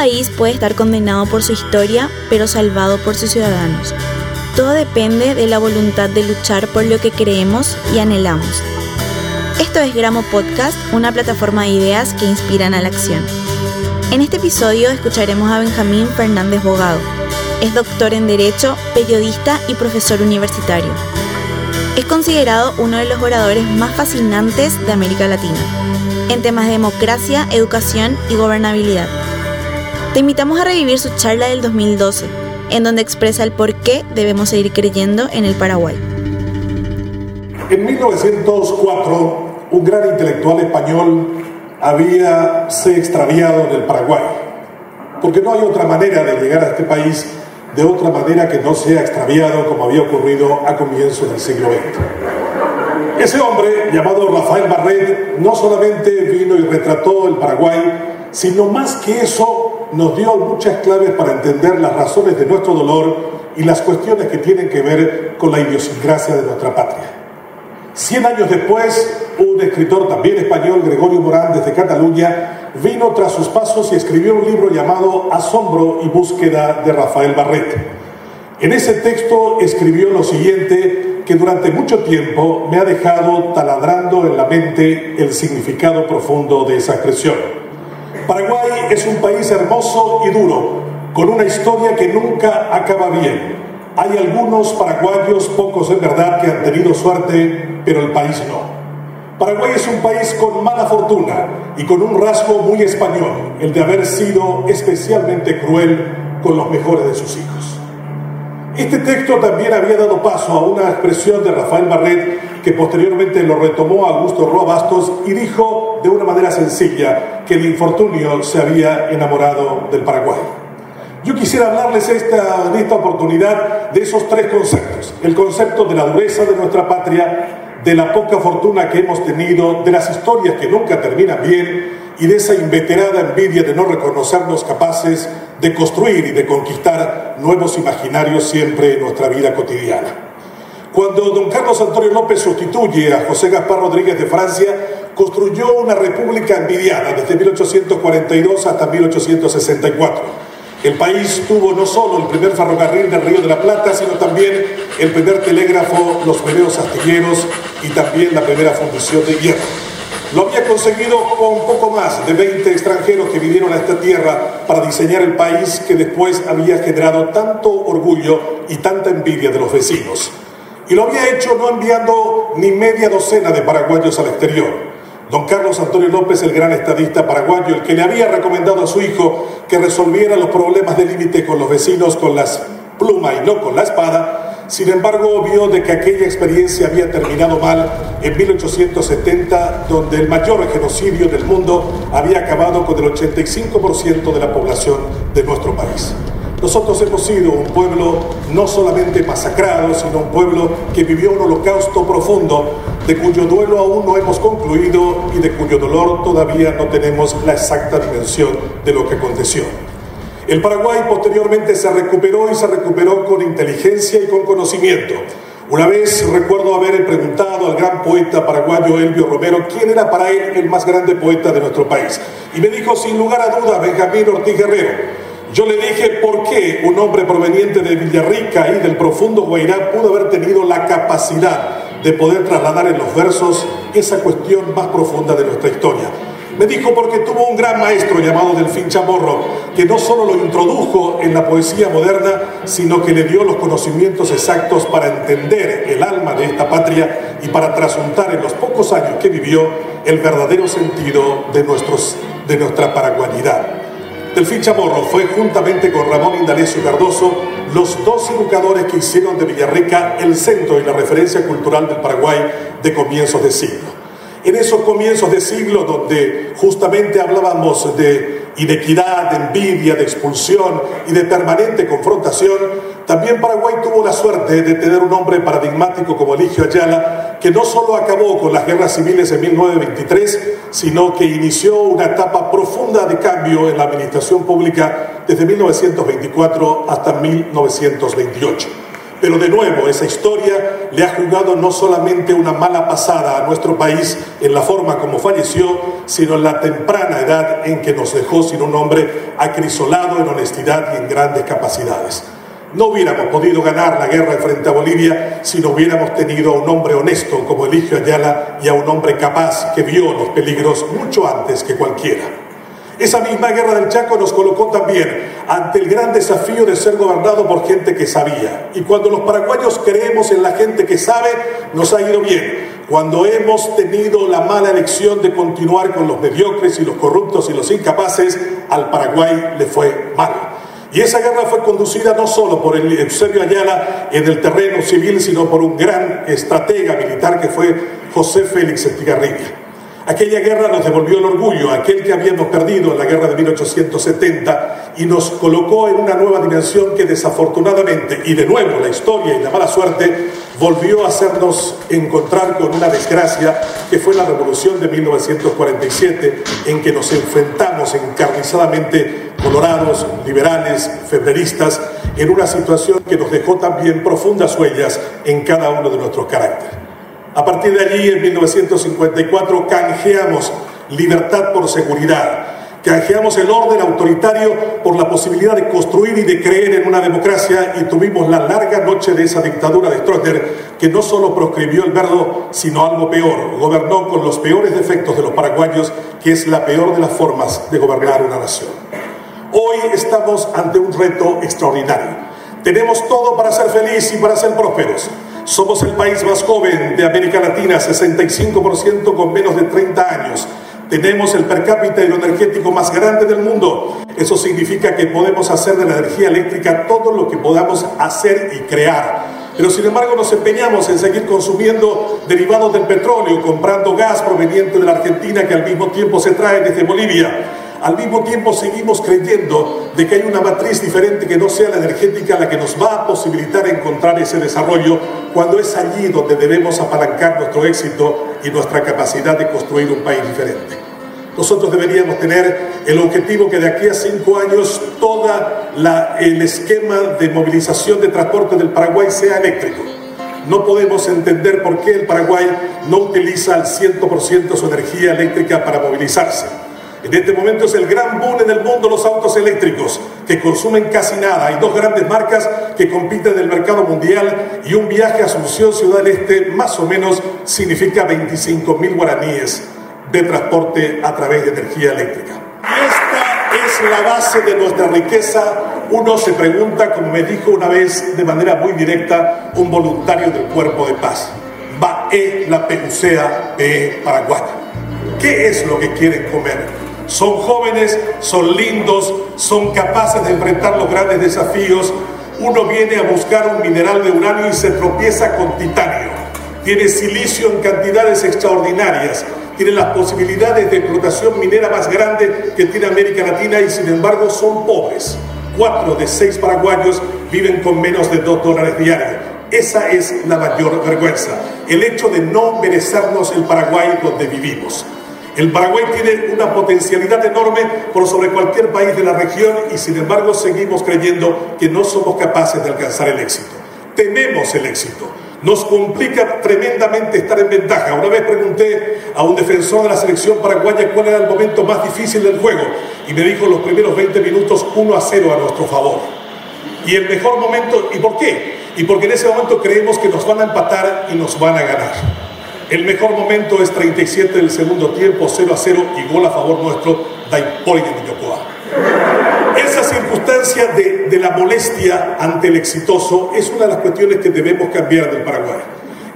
país puede estar condenado por su historia, pero salvado por sus ciudadanos. Todo depende de la voluntad de luchar por lo que creemos y anhelamos. Esto es Gramo Podcast, una plataforma de ideas que inspiran a la acción. En este episodio escucharemos a Benjamín Fernández Bogado. Es doctor en Derecho, periodista y profesor universitario. Es considerado uno de los oradores más fascinantes de América Latina, en temas de democracia, educación y gobernabilidad. Te invitamos a revivir su charla del 2012, en donde expresa el por qué debemos seguir creyendo en el Paraguay. En 1904, un gran intelectual español había se extraviado en el Paraguay, porque no hay otra manera de llegar a este país de otra manera que no sea extraviado como había ocurrido a comienzos del siglo XX. Ese hombre, llamado Rafael Barret, no solamente vino y retrató el Paraguay, sino más que eso nos dio muchas claves para entender las razones de nuestro dolor y las cuestiones que tienen que ver con la idiosincrasia de nuestra patria. Cien años después, un escritor también español, Gregorio Morán, desde Cataluña, vino tras sus pasos y escribió un libro llamado Asombro y búsqueda de Rafael Barret. En ese texto escribió lo siguiente que durante mucho tiempo me ha dejado taladrando en la mente el significado profundo de esa expresión. Es un país hermoso y duro, con una historia que nunca acaba bien. Hay algunos paraguayos, pocos en verdad, que han tenido suerte, pero el país no. Paraguay es un país con mala fortuna y con un rasgo muy español, el de haber sido especialmente cruel con los mejores de sus hijos. Este texto también había dado paso a una expresión de Rafael Barret que posteriormente lo retomó Augusto Roa Bastos y dijo de una manera sencilla que el infortunio se había enamorado del Paraguay. Yo quisiera hablarles esta, en esta oportunidad de esos tres conceptos. El concepto de la dureza de nuestra patria, de la poca fortuna que hemos tenido, de las historias que nunca terminan bien y de esa inveterada envidia de no reconocernos capaces de construir y de conquistar nuevos imaginarios siempre en nuestra vida cotidiana. Cuando don Carlos Antonio López sustituye a José Gaspar Rodríguez de Francia, construyó una república envidiada desde 1842 hasta 1864. El país tuvo no solo el primer ferrocarril del Río de la Plata, sino también el primer telégrafo, los primeros astilleros y también la primera fundición de hierro. Lo había conseguido con poco más de 20 extranjeros que vinieron a esta tierra para diseñar el país que después había generado tanto orgullo y tanta envidia de los vecinos. Y lo había hecho no enviando ni media docena de paraguayos al exterior. Don Carlos Antonio López, el gran estadista paraguayo, el que le había recomendado a su hijo que resolviera los problemas de límite con los vecinos con las plumas y no con la espada, sin embargo, vio de que aquella experiencia había terminado mal en 1870, donde el mayor genocidio del mundo había acabado con el 85% de la población de nuestro país. Nosotros hemos sido un pueblo no solamente masacrado, sino un pueblo que vivió un holocausto profundo, de cuyo duelo aún no hemos concluido y de cuyo dolor todavía no tenemos la exacta dimensión de lo que aconteció. El Paraguay posteriormente se recuperó y se recuperó con inteligencia y con conocimiento. Una vez recuerdo haber preguntado al gran poeta paraguayo Elvio Romero quién era para él el más grande poeta de nuestro país. Y me dijo sin lugar a duda Benjamín Ortiz Guerrero. Yo le dije por qué un hombre proveniente de Villarrica y del profundo Guairá pudo haber tenido la capacidad de poder trasladar en los versos esa cuestión más profunda de nuestra historia. Me dijo porque tuvo un gran maestro llamado Delfín Chamorro, que no solo lo introdujo en la poesía moderna, sino que le dio los conocimientos exactos para entender el alma de esta patria y para trasuntar en los pocos años que vivió el verdadero sentido de, nuestros, de nuestra paraguanidad. Delfín Chamorro fue juntamente con Ramón Indalecio Cardoso los dos educadores que hicieron de Villarrica el centro y la referencia cultural del Paraguay de comienzos de siglo. En esos comienzos de siglo donde justamente hablábamos de inequidad, de envidia, de expulsión y de permanente confrontación, también Paraguay tuvo la suerte de tener un hombre paradigmático como Eligio Ayala, que no solo acabó con las guerras civiles en 1923, sino que inició una etapa profunda de cambio en la administración pública desde 1924 hasta 1928. Pero de nuevo, esa historia le ha jugado no solamente una mala pasada a nuestro país en la forma como falleció, sino en la temprana edad en que nos dejó sin un hombre acrisolado en honestidad y en grandes capacidades. No hubiéramos podido ganar la guerra frente a Bolivia si no hubiéramos tenido a un hombre honesto como Eligio Ayala y a un hombre capaz que vio los peligros mucho antes que cualquiera. Esa misma guerra del Chaco nos colocó también ante el gran desafío de ser gobernado por gente que sabía. Y cuando los paraguayos creemos en la gente que sabe, nos ha ido bien. Cuando hemos tenido la mala elección de continuar con los mediocres y los corruptos y los incapaces, al Paraguay le fue mal. Y esa guerra fue conducida no solo por el Eusebio Ayala en el terreno civil, sino por un gran estratega militar que fue José Félix Estigarribia. Aquella guerra nos devolvió el orgullo, aquel que habíamos perdido en la guerra de 1870, y nos colocó en una nueva dimensión que desafortunadamente, y de nuevo la historia y la mala suerte, volvió a hacernos encontrar con una desgracia que fue la revolución de 1947, en que nos enfrentamos encarnizadamente colorados, liberales, febreristas, en una situación que nos dejó también profundas huellas en cada uno de nuestros caracteres. A partir de allí, en 1954, canjeamos libertad por seguridad, canjeamos el orden autoritario por la posibilidad de construir y de creer en una democracia y tuvimos la larga noche de esa dictadura de Stroessner que no solo proscribió el verbo, sino algo peor, gobernó con los peores defectos de los paraguayos, que es la peor de las formas de gobernar una nación. Hoy estamos ante un reto extraordinario. Tenemos todo para ser felices y para ser prósperos. Somos el país más joven de América Latina, 65% con menos de 30 años. Tenemos el per cápita hidroenergético más grande del mundo. Eso significa que podemos hacer de la energía eléctrica todo lo que podamos hacer y crear. Pero sin embargo nos empeñamos en seguir consumiendo derivados del petróleo, comprando gas proveniente de la Argentina que al mismo tiempo se trae desde Bolivia al mismo tiempo seguimos creyendo de que hay una matriz diferente que no sea la energética la que nos va a posibilitar encontrar ese desarrollo cuando es allí donde debemos apalancar nuestro éxito y nuestra capacidad de construir un país diferente. Nosotros deberíamos tener el objetivo que de aquí a cinco años todo el esquema de movilización de transporte del Paraguay sea eléctrico. No podemos entender por qué el Paraguay no utiliza al 100% su energía eléctrica para movilizarse. En este momento es el gran boom en el mundo los autos eléctricos, que consumen casi nada. Hay dos grandes marcas que compiten en el mercado mundial y un viaje a Asunción Ciudad del Este más o menos significa 25 mil guaraníes de transporte a través de energía eléctrica. Esta es la base de nuestra riqueza. Uno se pregunta, como me dijo una vez de manera muy directa un voluntario del Cuerpo de Paz, va e la pelucea de Paraguay. ¿Qué es lo que quieren comer? Son jóvenes, son lindos, son capaces de enfrentar los grandes desafíos. Uno viene a buscar un mineral de uranio y se tropieza con titanio. Tiene silicio en cantidades extraordinarias. Tiene las posibilidades de explotación minera más grande que tiene América Latina y sin embargo son pobres. Cuatro de seis paraguayos viven con menos de dos dólares diarios. Esa es la mayor vergüenza, el hecho de no merecernos el Paraguay donde vivimos. El Paraguay tiene una potencialidad enorme por sobre cualquier país de la región y sin embargo seguimos creyendo que no somos capaces de alcanzar el éxito. Tememos el éxito. Nos complica tremendamente estar en ventaja. Una vez pregunté a un defensor de la selección paraguaya cuál era el momento más difícil del juego y me dijo los primeros 20 minutos 1 a 0 a nuestro favor. Y el mejor momento, ¿y por qué? Y porque en ese momento creemos que nos van a empatar y nos van a ganar. El mejor momento es 37 del segundo tiempo, 0 a 0 y gol a favor nuestro de Yocoa. Esa circunstancia de, de la molestia ante el exitoso es una de las cuestiones que debemos cambiar del Paraguay.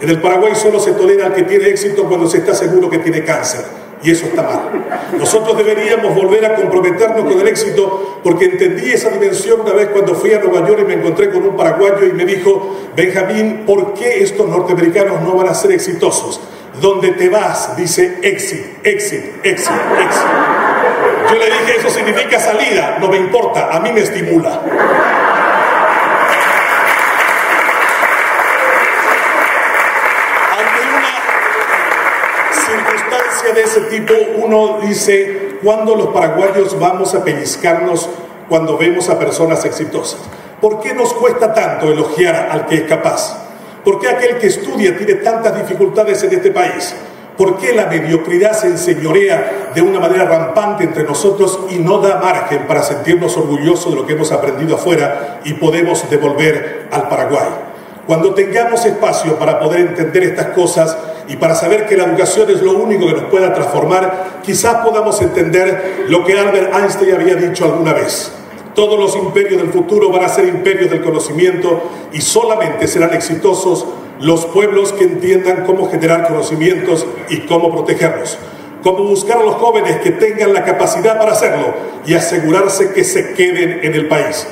En el Paraguay solo se tolera al que tiene éxito cuando se está seguro que tiene cáncer y eso está mal. Nosotros deberíamos volver a comprometernos con el éxito porque entendí esa dimensión una vez cuando fui a Nueva York y me encontré con un paraguayo y me dijo, Benjamín, ¿por qué estos norteamericanos no van a ser exitosos? Donde te vas, dice exit, exit, exit, exit. Yo le dije, eso significa salida, no me importa, a mí me estimula. De ese tipo uno dice, ¿cuándo los paraguayos vamos a pellizcarnos cuando vemos a personas exitosas? ¿Por qué nos cuesta tanto elogiar al que es capaz? ¿Por qué aquel que estudia tiene tantas dificultades en este país? ¿Por qué la mediocridad se enseñorea de una manera rampante entre nosotros y no da margen para sentirnos orgullosos de lo que hemos aprendido afuera y podemos devolver al Paraguay? Cuando tengamos espacio para poder entender estas cosas y para saber que la educación es lo único que nos pueda transformar, quizás podamos entender lo que Albert Einstein había dicho alguna vez. Todos los imperios del futuro van a ser imperios del conocimiento y solamente serán exitosos los pueblos que entiendan cómo generar conocimientos y cómo protegerlos, cómo buscar a los jóvenes que tengan la capacidad para hacerlo y asegurarse que se queden en el país.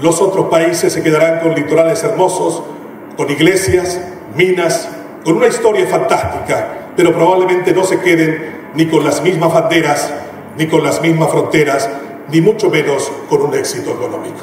Los otros países se quedarán con litorales hermosos, con iglesias, minas, con una historia fantástica, pero probablemente no se queden ni con las mismas banderas, ni con las mismas fronteras, ni mucho menos con un éxito económico.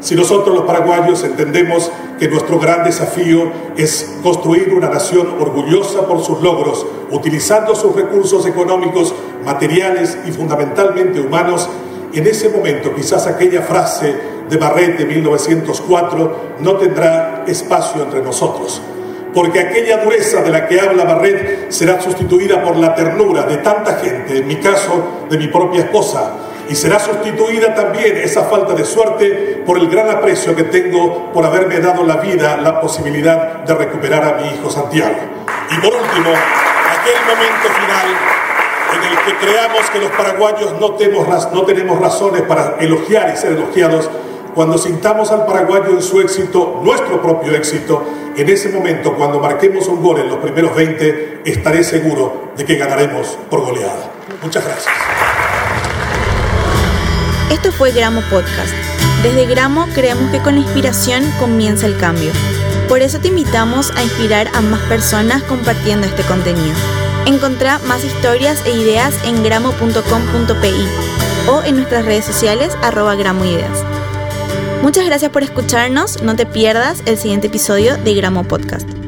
Si nosotros los paraguayos entendemos que nuestro gran desafío es construir una nación orgullosa por sus logros, utilizando sus recursos económicos, materiales y fundamentalmente humanos, en ese momento quizás aquella frase de Barret de 1904 no tendrá espacio entre nosotros, porque aquella dureza de la que habla Barret será sustituida por la ternura de tanta gente, en mi caso de mi propia esposa, y será sustituida también esa falta de suerte por el gran aprecio que tengo por haberme dado la vida, la posibilidad de recuperar a mi hijo Santiago. Y por último, aquel momento final en el que creamos que los paraguayos no tenemos, no tenemos razones para elogiar y ser elogiados, cuando sintamos al paraguayo en su éxito, nuestro propio éxito, en ese momento, cuando marquemos un gol en los primeros 20, estaré seguro de que ganaremos por goleada. Muchas gracias. Esto fue Gramo Podcast. Desde Gramo creemos que con la inspiración comienza el cambio. Por eso te invitamos a inspirar a más personas compartiendo este contenido. Encontrá más historias e ideas en gramo.com.pi o en nuestras redes sociales arroba gramoideas. Muchas gracias por escucharnos, no te pierdas el siguiente episodio de Gramo Podcast.